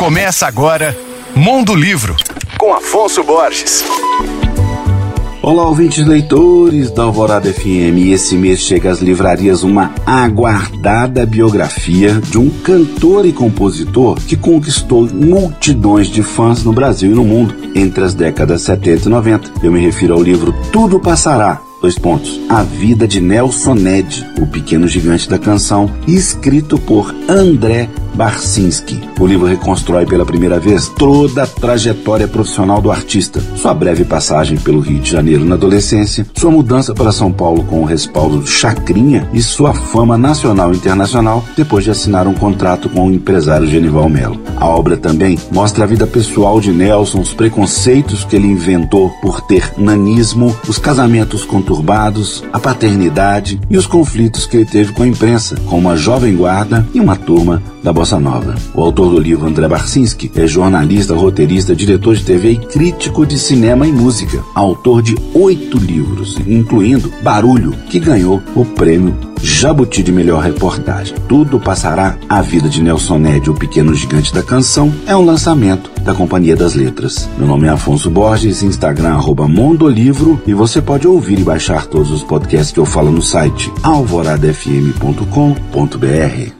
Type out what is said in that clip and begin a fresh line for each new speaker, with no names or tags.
Começa agora Mundo Livro, com Afonso Borges.
Olá, ouvintes leitores da Alvorada FM. Esse mês chega às livrarias uma aguardada biografia de um cantor e compositor que conquistou multidões de fãs no Brasil e no mundo entre as décadas 70 e 90. Eu me refiro ao livro Tudo Passará, Dois pontos. A vida de Nelson Ned, o pequeno gigante da canção, escrito por André Barcinski. O livro reconstrói pela primeira vez toda a trajetória profissional do artista, sua breve passagem pelo Rio de Janeiro na adolescência, sua mudança para São Paulo com o respaldo do Chacrinha e sua fama nacional e internacional depois de assinar um contrato com o empresário Genival Melo. A obra também mostra a vida pessoal de Nelson, os preconceitos que ele inventou por ter nanismo, os casamentos conturbados, a paternidade e os conflitos que ele teve com a imprensa, com uma jovem guarda e uma turma da Bossa Nova. O autor do livro, André Barcinski, é jornalista, roteirista, diretor de TV e crítico de cinema e música. Autor de oito livros, incluindo Barulho, que ganhou o prêmio Jabuti de Melhor Reportagem. Tudo passará. A vida de Nelson Ned, o pequeno gigante da canção, é um lançamento da Companhia das Letras. Meu nome é Afonso Borges, Instagram arroba Mondolivro e você pode ouvir e baixar todos os podcasts que eu falo no site alvoradafm.com.br.